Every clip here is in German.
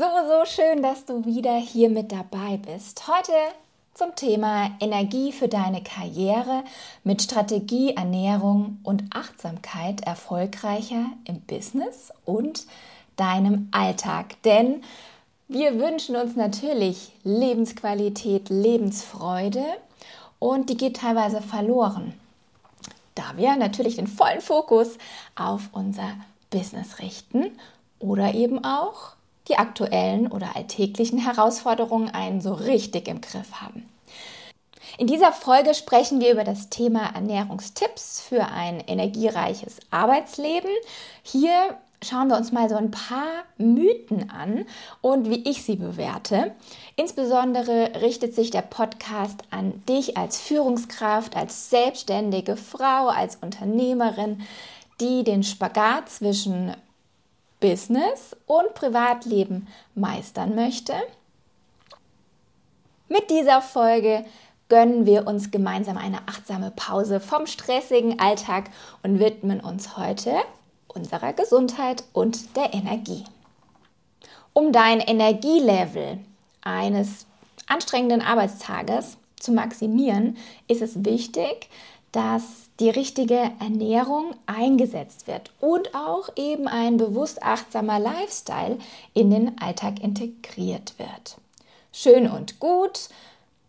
So, so schön, dass du wieder hier mit dabei bist. Heute zum Thema Energie für deine Karriere mit Strategie, Ernährung und Achtsamkeit erfolgreicher im Business und deinem Alltag. Denn wir wünschen uns natürlich Lebensqualität, Lebensfreude und die geht teilweise verloren, da wir natürlich den vollen Fokus auf unser Business richten oder eben auch die aktuellen oder alltäglichen Herausforderungen einen so richtig im Griff haben. In dieser Folge sprechen wir über das Thema Ernährungstipps für ein energiereiches Arbeitsleben. Hier schauen wir uns mal so ein paar Mythen an und wie ich sie bewerte. Insbesondere richtet sich der Podcast an dich als Führungskraft, als selbstständige Frau, als Unternehmerin, die den Spagat zwischen Business und Privatleben meistern möchte. Mit dieser Folge gönnen wir uns gemeinsam eine achtsame Pause vom stressigen Alltag und widmen uns heute unserer Gesundheit und der Energie. Um dein Energielevel eines anstrengenden Arbeitstages zu maximieren, ist es wichtig, dass die richtige Ernährung eingesetzt wird und auch eben ein bewusst achtsamer Lifestyle in den Alltag integriert wird. Schön und gut,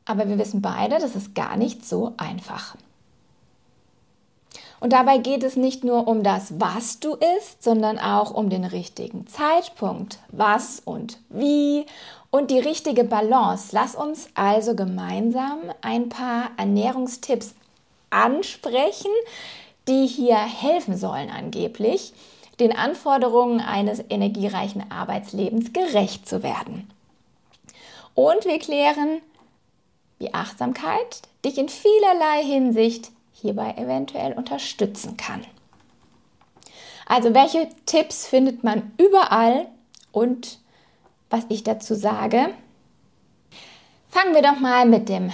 aber wir wissen beide, das ist gar nicht so einfach. Und dabei geht es nicht nur um das, was du isst, sondern auch um den richtigen Zeitpunkt, was und wie und die richtige Balance. Lass uns also gemeinsam ein paar Ernährungstipps ansprechen, die hier helfen sollen angeblich, den Anforderungen eines energiereichen Arbeitslebens gerecht zu werden. Und wir klären, wie Achtsamkeit dich in vielerlei Hinsicht hierbei eventuell unterstützen kann. Also welche Tipps findet man überall und was ich dazu sage? Fangen wir doch mal mit dem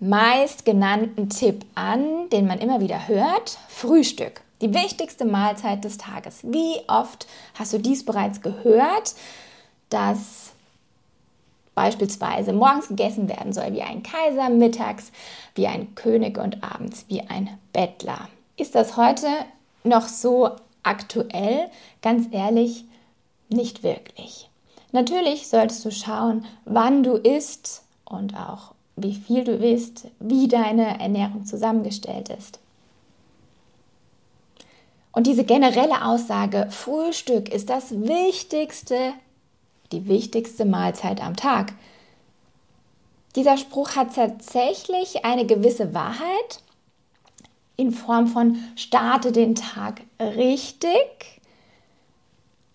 meist genannten Tipp an, den man immer wieder hört, Frühstück. Die wichtigste Mahlzeit des Tages. Wie oft hast du dies bereits gehört, dass beispielsweise morgens gegessen werden soll wie ein Kaiser, mittags wie ein König und abends wie ein Bettler? Ist das heute noch so aktuell? Ganz ehrlich, nicht wirklich. Natürlich solltest du schauen, wann du isst und auch wie viel du isst, wie deine Ernährung zusammengestellt ist. Und diese generelle Aussage, Frühstück ist das Wichtigste, die wichtigste Mahlzeit am Tag. Dieser Spruch hat tatsächlich eine gewisse Wahrheit in Form von starte den Tag richtig.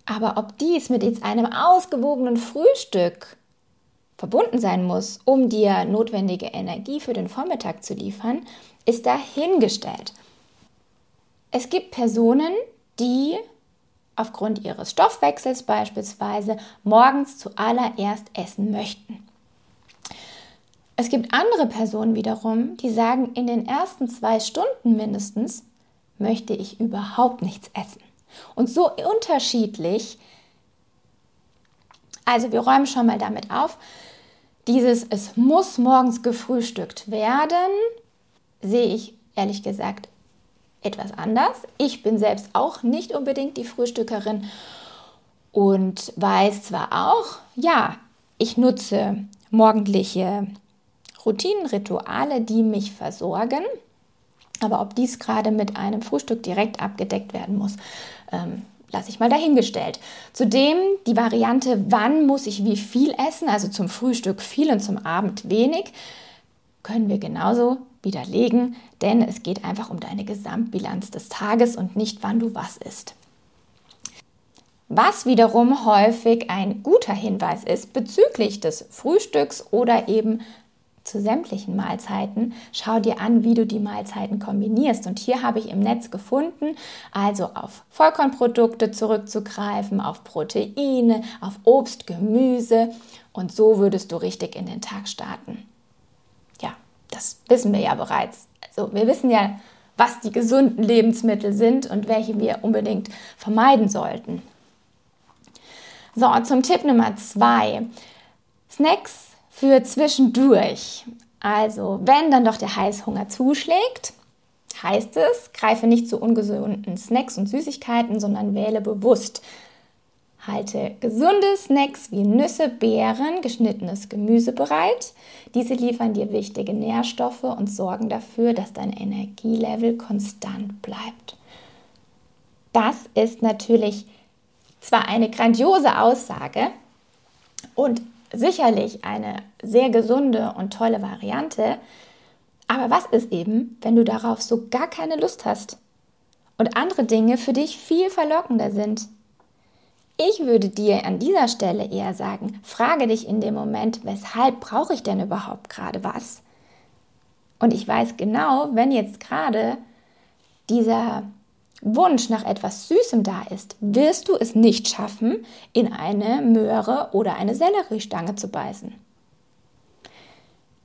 Aber ob dies mit jetzt einem ausgewogenen Frühstück verbunden sein muss, um dir notwendige Energie für den Vormittag zu liefern, ist dahingestellt. Es gibt Personen, die aufgrund ihres Stoffwechsels beispielsweise morgens zuallererst essen möchten. Es gibt andere Personen wiederum, die sagen, in den ersten zwei Stunden mindestens möchte ich überhaupt nichts essen. Und so unterschiedlich, also wir räumen schon mal damit auf, dieses Es muss morgens gefrühstückt werden, sehe ich ehrlich gesagt etwas anders. Ich bin selbst auch nicht unbedingt die Frühstückerin und weiß zwar auch, ja, ich nutze morgendliche Routinen, Rituale, die mich versorgen, aber ob dies gerade mit einem Frühstück direkt abgedeckt werden muss, ähm, lasse ich mal dahingestellt. Zudem die Variante, wann muss ich wie viel essen, also zum Frühstück viel und zum Abend wenig, können wir genauso widerlegen, denn es geht einfach um deine Gesamtbilanz des Tages und nicht, wann du was isst. Was wiederum häufig ein guter Hinweis ist bezüglich des Frühstücks oder eben zu sämtlichen Mahlzeiten. Schau dir an, wie du die Mahlzeiten kombinierst. Und hier habe ich im Netz gefunden, also auf Vollkornprodukte zurückzugreifen, auf Proteine, auf Obst, Gemüse. Und so würdest du richtig in den Tag starten. Ja, das wissen wir ja bereits. Also wir wissen ja, was die gesunden Lebensmittel sind und welche wir unbedingt vermeiden sollten. So, zum Tipp Nummer zwei. Snacks für zwischendurch. Also, wenn dann doch der Heißhunger zuschlägt, heißt es, greife nicht zu ungesunden Snacks und Süßigkeiten, sondern wähle bewusst. Halte gesunde Snacks wie Nüsse, Beeren, geschnittenes Gemüse bereit. Diese liefern dir wichtige Nährstoffe und sorgen dafür, dass dein Energielevel konstant bleibt. Das ist natürlich zwar eine grandiose Aussage und sicherlich eine sehr gesunde und tolle Variante, aber was ist eben, wenn du darauf so gar keine Lust hast und andere Dinge für dich viel verlockender sind? Ich würde dir an dieser Stelle eher sagen, frage dich in dem Moment, weshalb brauche ich denn überhaupt gerade was? Und ich weiß genau, wenn jetzt gerade dieser Wunsch nach etwas Süßem da ist, wirst du es nicht schaffen, in eine Möhre oder eine Selleriestange zu beißen.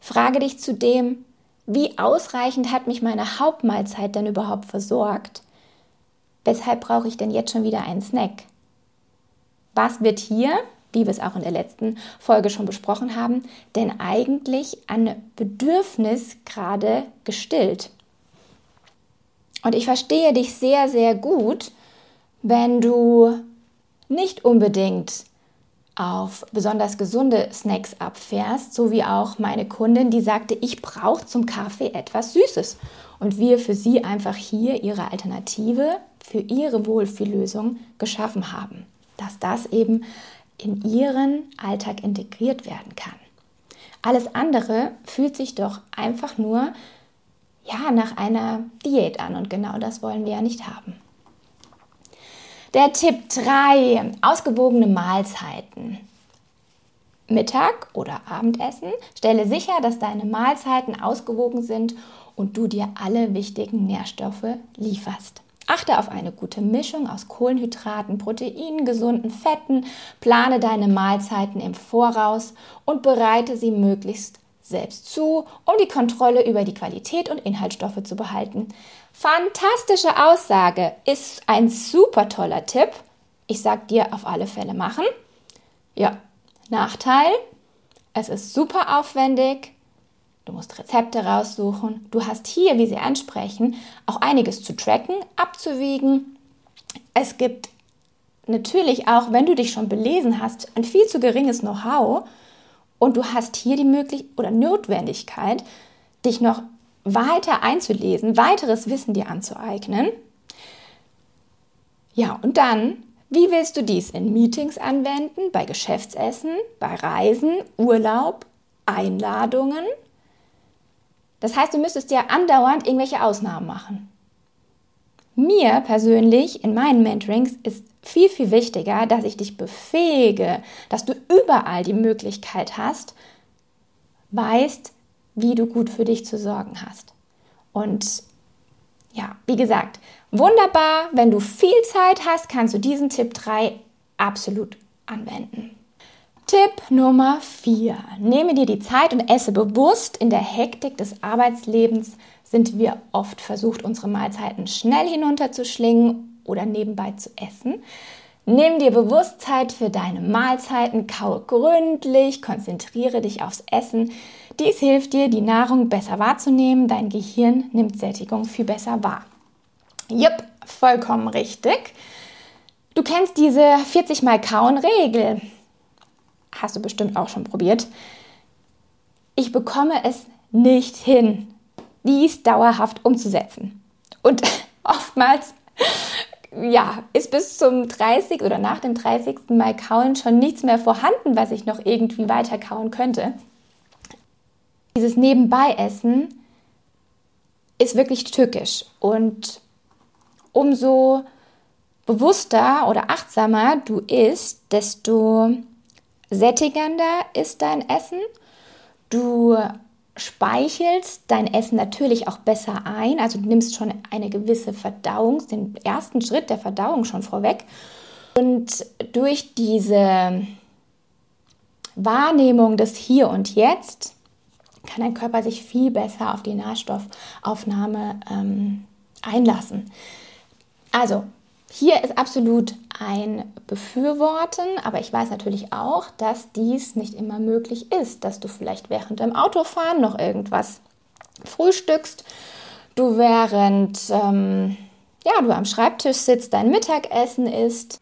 Frage dich zudem, wie ausreichend hat mich meine Hauptmahlzeit denn überhaupt versorgt? Weshalb brauche ich denn jetzt schon wieder einen Snack? Was wird hier, wie wir es auch in der letzten Folge schon besprochen haben, denn eigentlich an Bedürfnis gerade gestillt? Und ich verstehe dich sehr, sehr gut, wenn du nicht unbedingt auf besonders gesunde Snacks abfährst, so wie auch meine Kundin, die sagte, ich brauche zum Kaffee etwas Süßes. Und wir für sie einfach hier ihre Alternative für ihre Wohlfühllösung geschaffen haben, dass das eben in ihren Alltag integriert werden kann. Alles andere fühlt sich doch einfach nur ja, nach einer Diät an und genau das wollen wir ja nicht haben. Der Tipp 3, ausgewogene Mahlzeiten. Mittag oder Abendessen. Stelle sicher, dass deine Mahlzeiten ausgewogen sind und du dir alle wichtigen Nährstoffe lieferst. Achte auf eine gute Mischung aus Kohlenhydraten, Proteinen, gesunden Fetten, plane deine Mahlzeiten im Voraus und bereite sie möglichst selbst zu, um die Kontrolle über die Qualität und Inhaltsstoffe zu behalten. Fantastische Aussage, ist ein super toller Tipp. Ich sag dir auf alle Fälle machen. Ja, Nachteil, es ist super aufwendig. Du musst Rezepte raussuchen. Du hast hier, wie sie ansprechen, auch einiges zu tracken, abzuwiegen. Es gibt natürlich auch, wenn du dich schon belesen hast, ein viel zu geringes Know-how und du hast hier die Möglichkeit oder Notwendigkeit, dich noch weiter einzulesen, weiteres Wissen dir anzueignen. Ja, und dann, wie willst du dies in Meetings anwenden, bei Geschäftsessen, bei Reisen, Urlaub, Einladungen? Das heißt, du müsstest ja andauernd irgendwelche Ausnahmen machen. Mir persönlich in meinen Mentorings ist viel, viel wichtiger, dass ich dich befähige, dass du überall die Möglichkeit hast, weißt, wie du gut für dich zu sorgen hast. Und ja, wie gesagt, wunderbar, wenn du viel Zeit hast, kannst du diesen Tipp 3 absolut anwenden. Tipp Nummer 4. Nehme dir die Zeit und esse bewusst. In der Hektik des Arbeitslebens sind wir oft versucht, unsere Mahlzeiten schnell hinunterzuschlingen oder nebenbei zu essen. Nimm dir bewusst Zeit für deine Mahlzeiten, kaue gründlich, konzentriere dich aufs Essen. Dies hilft dir, die Nahrung besser wahrzunehmen. Dein Gehirn nimmt Sättigung viel besser wahr. Jupp, vollkommen richtig. Du kennst diese 40 mal kauen Regel. Hast du bestimmt auch schon probiert. Ich bekomme es nicht hin, dies dauerhaft umzusetzen. Und oftmals ja, ist bis zum 30 oder nach dem 30. Mal kauen schon nichts mehr vorhanden, was ich noch irgendwie weiter kauen könnte. Dieses Nebenbei-Essen ist wirklich tückisch und umso bewusster oder achtsamer du isst, desto sättigender ist dein Essen. Du speichelst dein Essen natürlich auch besser ein, also du nimmst schon eine gewisse Verdauung, den ersten Schritt der Verdauung schon vorweg. Und durch diese Wahrnehmung des Hier und Jetzt kann dein Körper sich viel besser auf die Nährstoffaufnahme ähm, einlassen. Also, hier ist absolut ein Befürworten, aber ich weiß natürlich auch, dass dies nicht immer möglich ist, dass du vielleicht während dem Autofahren noch irgendwas frühstückst, du während ähm, ja, du am Schreibtisch sitzt, dein Mittagessen isst.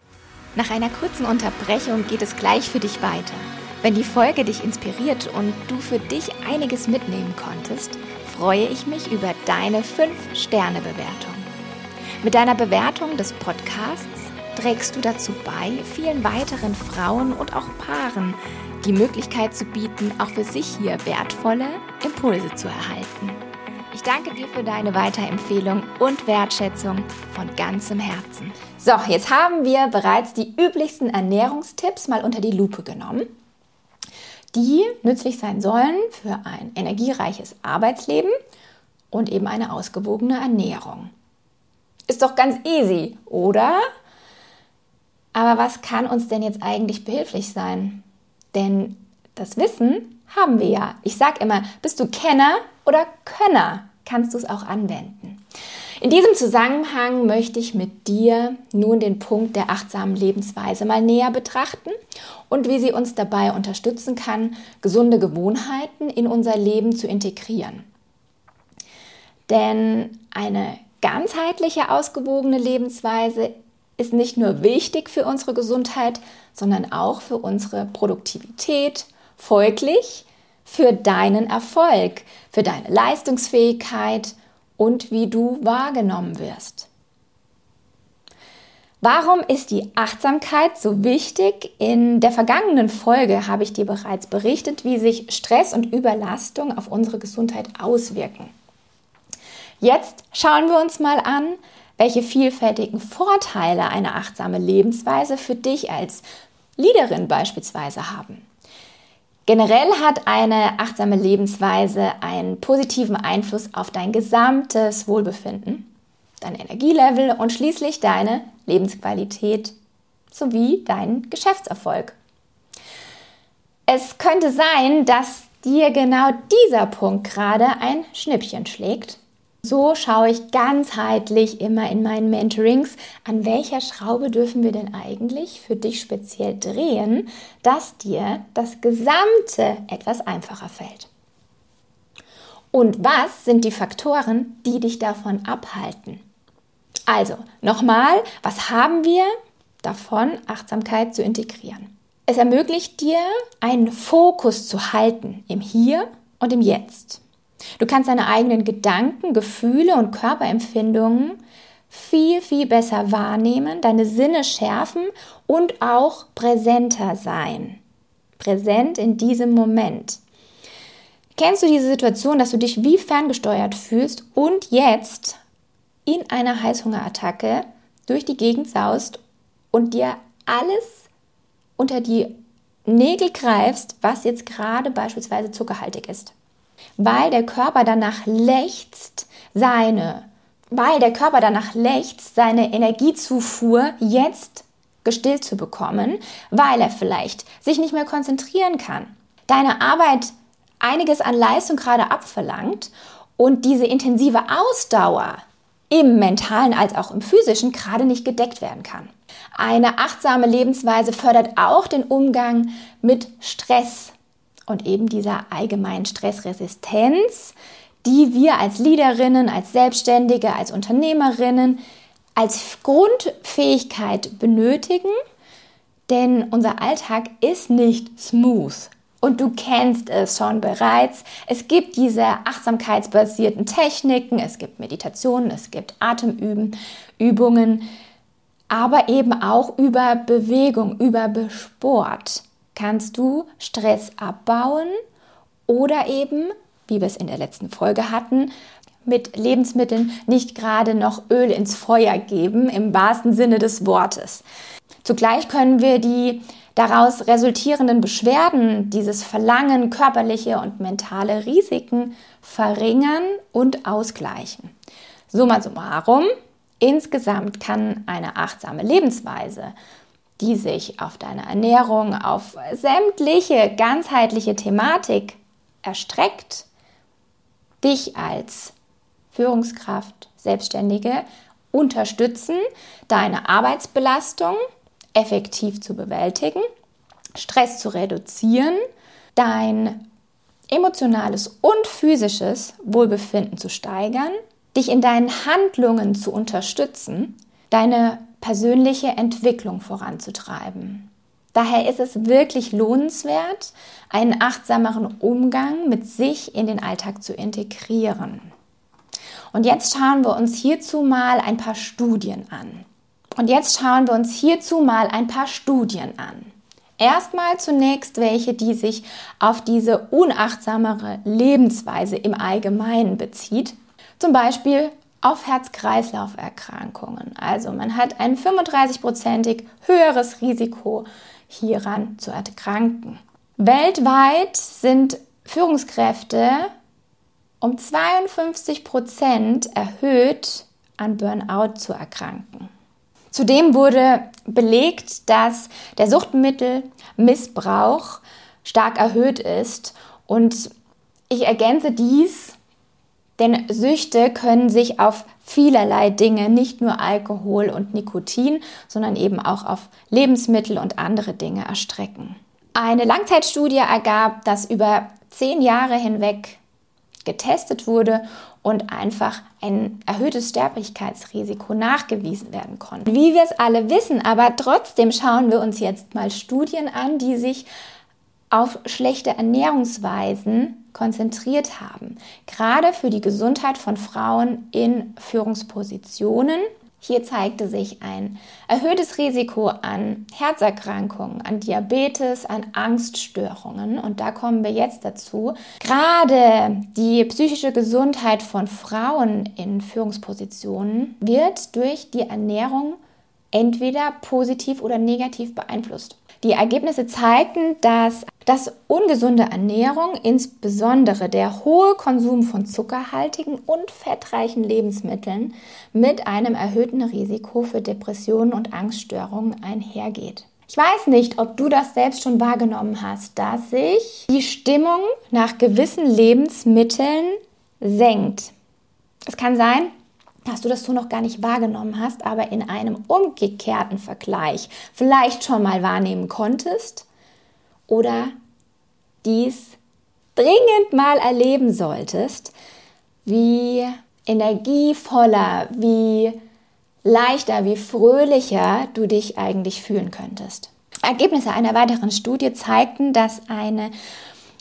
Nach einer kurzen Unterbrechung geht es gleich für dich weiter. Wenn die Folge dich inspiriert und du für dich einiges mitnehmen konntest, freue ich mich über deine 5-Sterne-Bewertung. Mit deiner Bewertung des Podcasts trägst du dazu bei, vielen weiteren Frauen und auch Paaren die Möglichkeit zu bieten, auch für sich hier wertvolle Impulse zu erhalten. Ich danke dir für deine Weiterempfehlung und Wertschätzung von ganzem Herzen. So, jetzt haben wir bereits die üblichsten Ernährungstipps mal unter die Lupe genommen, die nützlich sein sollen für ein energiereiches Arbeitsleben und eben eine ausgewogene Ernährung. Ist doch ganz easy, oder? Aber was kann uns denn jetzt eigentlich behilflich sein? Denn das Wissen haben wir ja. Ich sage immer, bist du Kenner oder Könner, kannst du es auch anwenden. In diesem Zusammenhang möchte ich mit dir nun den Punkt der achtsamen Lebensweise mal näher betrachten und wie sie uns dabei unterstützen kann, gesunde Gewohnheiten in unser Leben zu integrieren. Denn eine ganzheitliche, ausgewogene Lebensweise ist nicht nur wichtig für unsere Gesundheit, sondern auch für unsere Produktivität, folglich für deinen Erfolg, für deine Leistungsfähigkeit und wie du wahrgenommen wirst. Warum ist die Achtsamkeit so wichtig? In der vergangenen Folge habe ich dir bereits berichtet, wie sich Stress und Überlastung auf unsere Gesundheit auswirken. Jetzt schauen wir uns mal an, welche vielfältigen Vorteile eine achtsame Lebensweise für dich als Leaderin beispielsweise haben. Generell hat eine achtsame Lebensweise einen positiven Einfluss auf dein gesamtes Wohlbefinden, dein Energielevel und schließlich deine Lebensqualität sowie deinen Geschäftserfolg. Es könnte sein, dass dir genau dieser Punkt gerade ein Schnippchen schlägt so schaue ich ganzheitlich immer in meinen Mentorings, an welcher Schraube dürfen wir denn eigentlich für dich speziell drehen, dass dir das Gesamte etwas einfacher fällt. Und was sind die Faktoren, die dich davon abhalten? Also, nochmal, was haben wir davon, Achtsamkeit zu integrieren? Es ermöglicht dir, einen Fokus zu halten im Hier und im Jetzt. Du kannst deine eigenen Gedanken, Gefühle und Körperempfindungen viel, viel besser wahrnehmen, deine Sinne schärfen und auch präsenter sein. Präsent in diesem Moment. Kennst du diese Situation, dass du dich wie ferngesteuert fühlst und jetzt in einer Heißhungerattacke durch die Gegend saust und dir alles unter die Nägel greifst, was jetzt gerade beispielsweise zuckerhaltig ist? Weil der Körper danach lechzt, seine, weil der Körper danach lechzt, seine Energiezufuhr jetzt gestillt zu bekommen, weil er vielleicht sich nicht mehr konzentrieren kann. Deine Arbeit einiges an Leistung gerade abverlangt und diese intensive Ausdauer im mentalen als auch im physischen gerade nicht gedeckt werden kann. Eine achtsame Lebensweise fördert auch den Umgang mit Stress, und eben dieser allgemeinen Stressresistenz, die wir als Leaderinnen, als Selbstständige, als Unternehmerinnen als Grundfähigkeit benötigen, denn unser Alltag ist nicht smooth. Und du kennst es schon bereits. Es gibt diese achtsamkeitsbasierten Techniken, es gibt Meditationen, es gibt Atemübungen, aber eben auch über Bewegung, über Sport kannst du Stress abbauen oder eben, wie wir es in der letzten Folge hatten, mit Lebensmitteln nicht gerade noch Öl ins Feuer geben, im wahrsten Sinne des Wortes. Zugleich können wir die daraus resultierenden Beschwerden, dieses Verlangen, körperliche und mentale Risiken verringern und ausgleichen. Summa summarum, insgesamt kann eine achtsame Lebensweise, die sich auf deine Ernährung, auf sämtliche ganzheitliche Thematik erstreckt, dich als Führungskraft, Selbstständige unterstützen, deine Arbeitsbelastung effektiv zu bewältigen, Stress zu reduzieren, dein emotionales und physisches Wohlbefinden zu steigern, dich in deinen Handlungen zu unterstützen, deine persönliche Entwicklung voranzutreiben. Daher ist es wirklich lohnenswert, einen achtsameren Umgang mit sich in den Alltag zu integrieren. Und jetzt schauen wir uns hierzu mal ein paar Studien an. Und jetzt schauen wir uns hierzu mal ein paar Studien an. Erstmal zunächst welche, die sich auf diese unachtsamere Lebensweise im Allgemeinen bezieht. Zum Beispiel auf Herz-Kreislauf-Erkrankungen. Also man hat ein 35-prozentig höheres Risiko, hieran zu erkranken. Weltweit sind Führungskräfte um 52 Prozent erhöht an Burnout zu erkranken. Zudem wurde belegt, dass der Suchtmittelmissbrauch stark erhöht ist. Und ich ergänze dies, denn Süchte können sich auf vielerlei Dinge, nicht nur Alkohol und Nikotin, sondern eben auch auf Lebensmittel und andere Dinge erstrecken. Eine Langzeitstudie ergab, dass über zehn Jahre hinweg getestet wurde und einfach ein erhöhtes Sterblichkeitsrisiko nachgewiesen werden konnte. Wie wir es alle wissen, aber trotzdem schauen wir uns jetzt mal Studien an, die sich auf schlechte Ernährungsweisen konzentriert haben. Gerade für die Gesundheit von Frauen in Führungspositionen hier zeigte sich ein erhöhtes Risiko an Herzerkrankungen, an Diabetes, an Angststörungen. Und da kommen wir jetzt dazu. Gerade die psychische Gesundheit von Frauen in Führungspositionen wird durch die Ernährung entweder positiv oder negativ beeinflusst. Die Ergebnisse zeigten, dass dass ungesunde Ernährung, insbesondere der hohe Konsum von zuckerhaltigen und fettreichen Lebensmitteln, mit einem erhöhten Risiko für Depressionen und Angststörungen einhergeht. Ich weiß nicht, ob du das selbst schon wahrgenommen hast, dass sich die Stimmung nach gewissen Lebensmitteln senkt. Es kann sein, dass du das so noch gar nicht wahrgenommen hast, aber in einem umgekehrten Vergleich vielleicht schon mal wahrnehmen konntest oder dies dringend mal erleben solltest, wie energievoller, wie leichter, wie fröhlicher du dich eigentlich fühlen könntest. Ergebnisse einer weiteren Studie zeigten, dass eine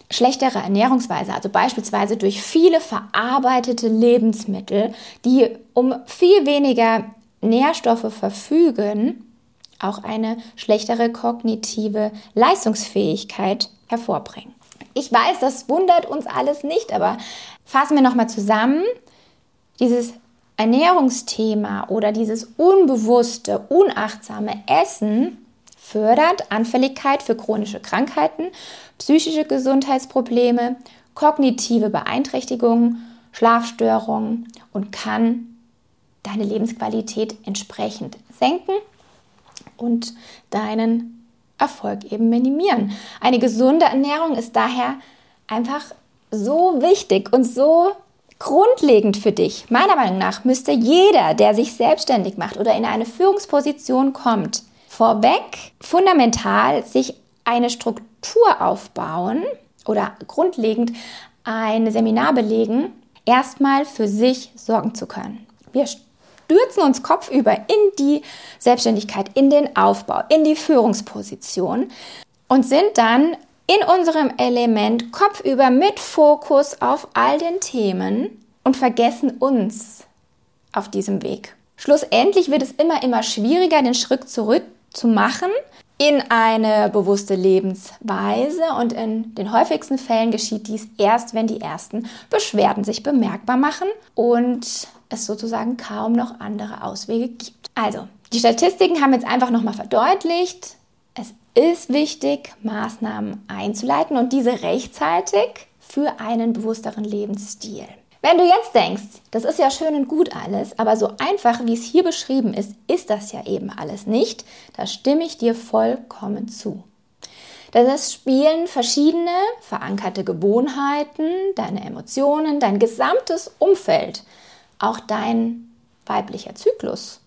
schlechtere Ernährungsweise, also beispielsweise durch viele verarbeitete Lebensmittel, die um viel weniger Nährstoffe verfügen, auch eine schlechtere kognitive Leistungsfähigkeit hervorbringen. Ich weiß, das wundert uns alles nicht, aber fassen wir nochmal zusammen. Dieses Ernährungsthema oder dieses unbewusste, unachtsame Essen fördert Anfälligkeit für chronische Krankheiten, psychische Gesundheitsprobleme, kognitive Beeinträchtigungen, Schlafstörungen und kann deine Lebensqualität entsprechend senken und deinen Erfolg eben minimieren. Eine gesunde Ernährung ist daher einfach so wichtig und so grundlegend für dich. Meiner Meinung nach müsste jeder, der sich selbstständig macht oder in eine Führungsposition kommt, vorweg fundamental sich eine Struktur aufbauen oder grundlegend ein Seminar belegen, erstmal für sich sorgen zu können. Wir stürzen uns kopfüber in die Selbstständigkeit, in den Aufbau, in die Führungsposition und sind dann in unserem Element kopfüber mit Fokus auf all den Themen und vergessen uns auf diesem Weg. Schlussendlich wird es immer, immer schwieriger, den Schritt zurück zu machen, in eine bewusste Lebensweise und in den häufigsten Fällen geschieht dies erst, wenn die ersten Beschwerden sich bemerkbar machen und es sozusagen kaum noch andere Auswege gibt. Also, die Statistiken haben jetzt einfach nochmal verdeutlicht, es ist wichtig, Maßnahmen einzuleiten und diese rechtzeitig für einen bewussteren Lebensstil. Wenn du jetzt denkst, das ist ja schön und gut alles, aber so einfach, wie es hier beschrieben ist, ist das ja eben alles nicht, da stimme ich dir vollkommen zu. Denn es spielen verschiedene verankerte Gewohnheiten, deine Emotionen, dein gesamtes Umfeld, auch dein weiblicher Zyklus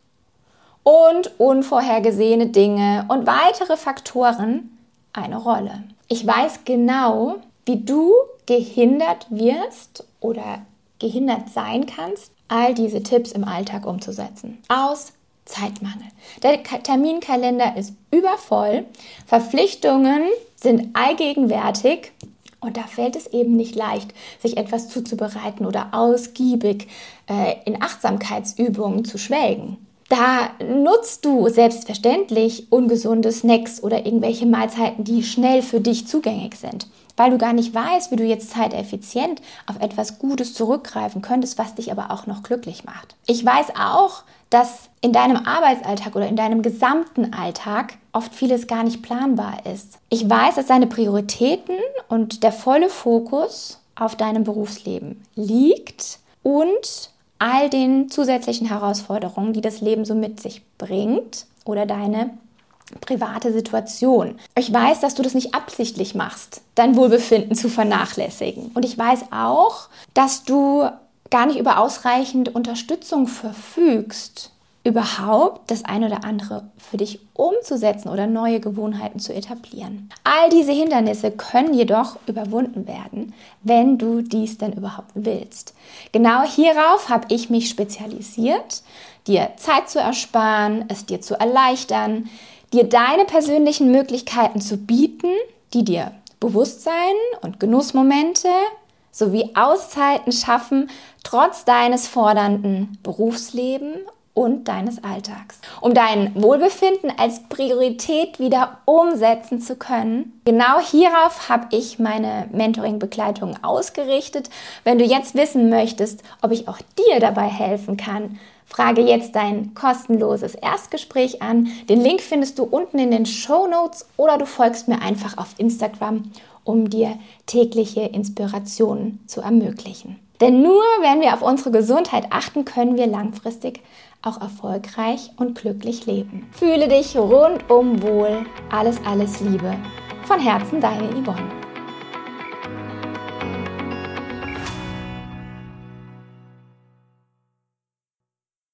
und unvorhergesehene Dinge und weitere Faktoren eine Rolle. Ich weiß genau, wie du gehindert wirst oder gehindert sein kannst, all diese Tipps im Alltag umzusetzen. Aus Zeitmangel. Der Terminkalender ist übervoll, Verpflichtungen sind allgegenwärtig und da fällt es eben nicht leicht, sich etwas zuzubereiten oder ausgiebig äh, in Achtsamkeitsübungen zu schwelgen. Da nutzt du selbstverständlich ungesunde Snacks oder irgendwelche Mahlzeiten, die schnell für dich zugänglich sind, weil du gar nicht weißt, wie du jetzt zeiteffizient auf etwas Gutes zurückgreifen könntest, was dich aber auch noch glücklich macht. Ich weiß auch, dass in deinem Arbeitsalltag oder in deinem gesamten Alltag oft vieles gar nicht planbar ist. Ich weiß, dass deine Prioritäten und der volle Fokus auf deinem Berufsleben liegt und all den zusätzlichen Herausforderungen, die das Leben so mit sich bringt oder deine private Situation. Ich weiß, dass du das nicht absichtlich machst, dein Wohlbefinden zu vernachlässigen. Und ich weiß auch, dass du gar nicht über ausreichend Unterstützung verfügst, überhaupt das eine oder andere für dich umzusetzen oder neue Gewohnheiten zu etablieren. All diese Hindernisse können jedoch überwunden werden, wenn du dies denn überhaupt willst. Genau hierauf habe ich mich spezialisiert, dir Zeit zu ersparen, es dir zu erleichtern, dir deine persönlichen Möglichkeiten zu bieten, die dir Bewusstsein und Genussmomente sowie Auszeiten schaffen, trotz deines fordernden Berufslebens und deines Alltags. Um dein Wohlbefinden als Priorität wieder umsetzen zu können. Genau hierauf habe ich meine Mentoring-Begleitung ausgerichtet. Wenn du jetzt wissen möchtest, ob ich auch dir dabei helfen kann, frage jetzt dein kostenloses Erstgespräch an. Den Link findest du unten in den Show Notes oder du folgst mir einfach auf Instagram, um dir tägliche Inspirationen zu ermöglichen. Denn nur wenn wir auf unsere Gesundheit achten, können wir langfristig auch erfolgreich und glücklich leben. Fühle dich rundum wohl. Alles, alles Liebe. Von Herzen deine Yvonne.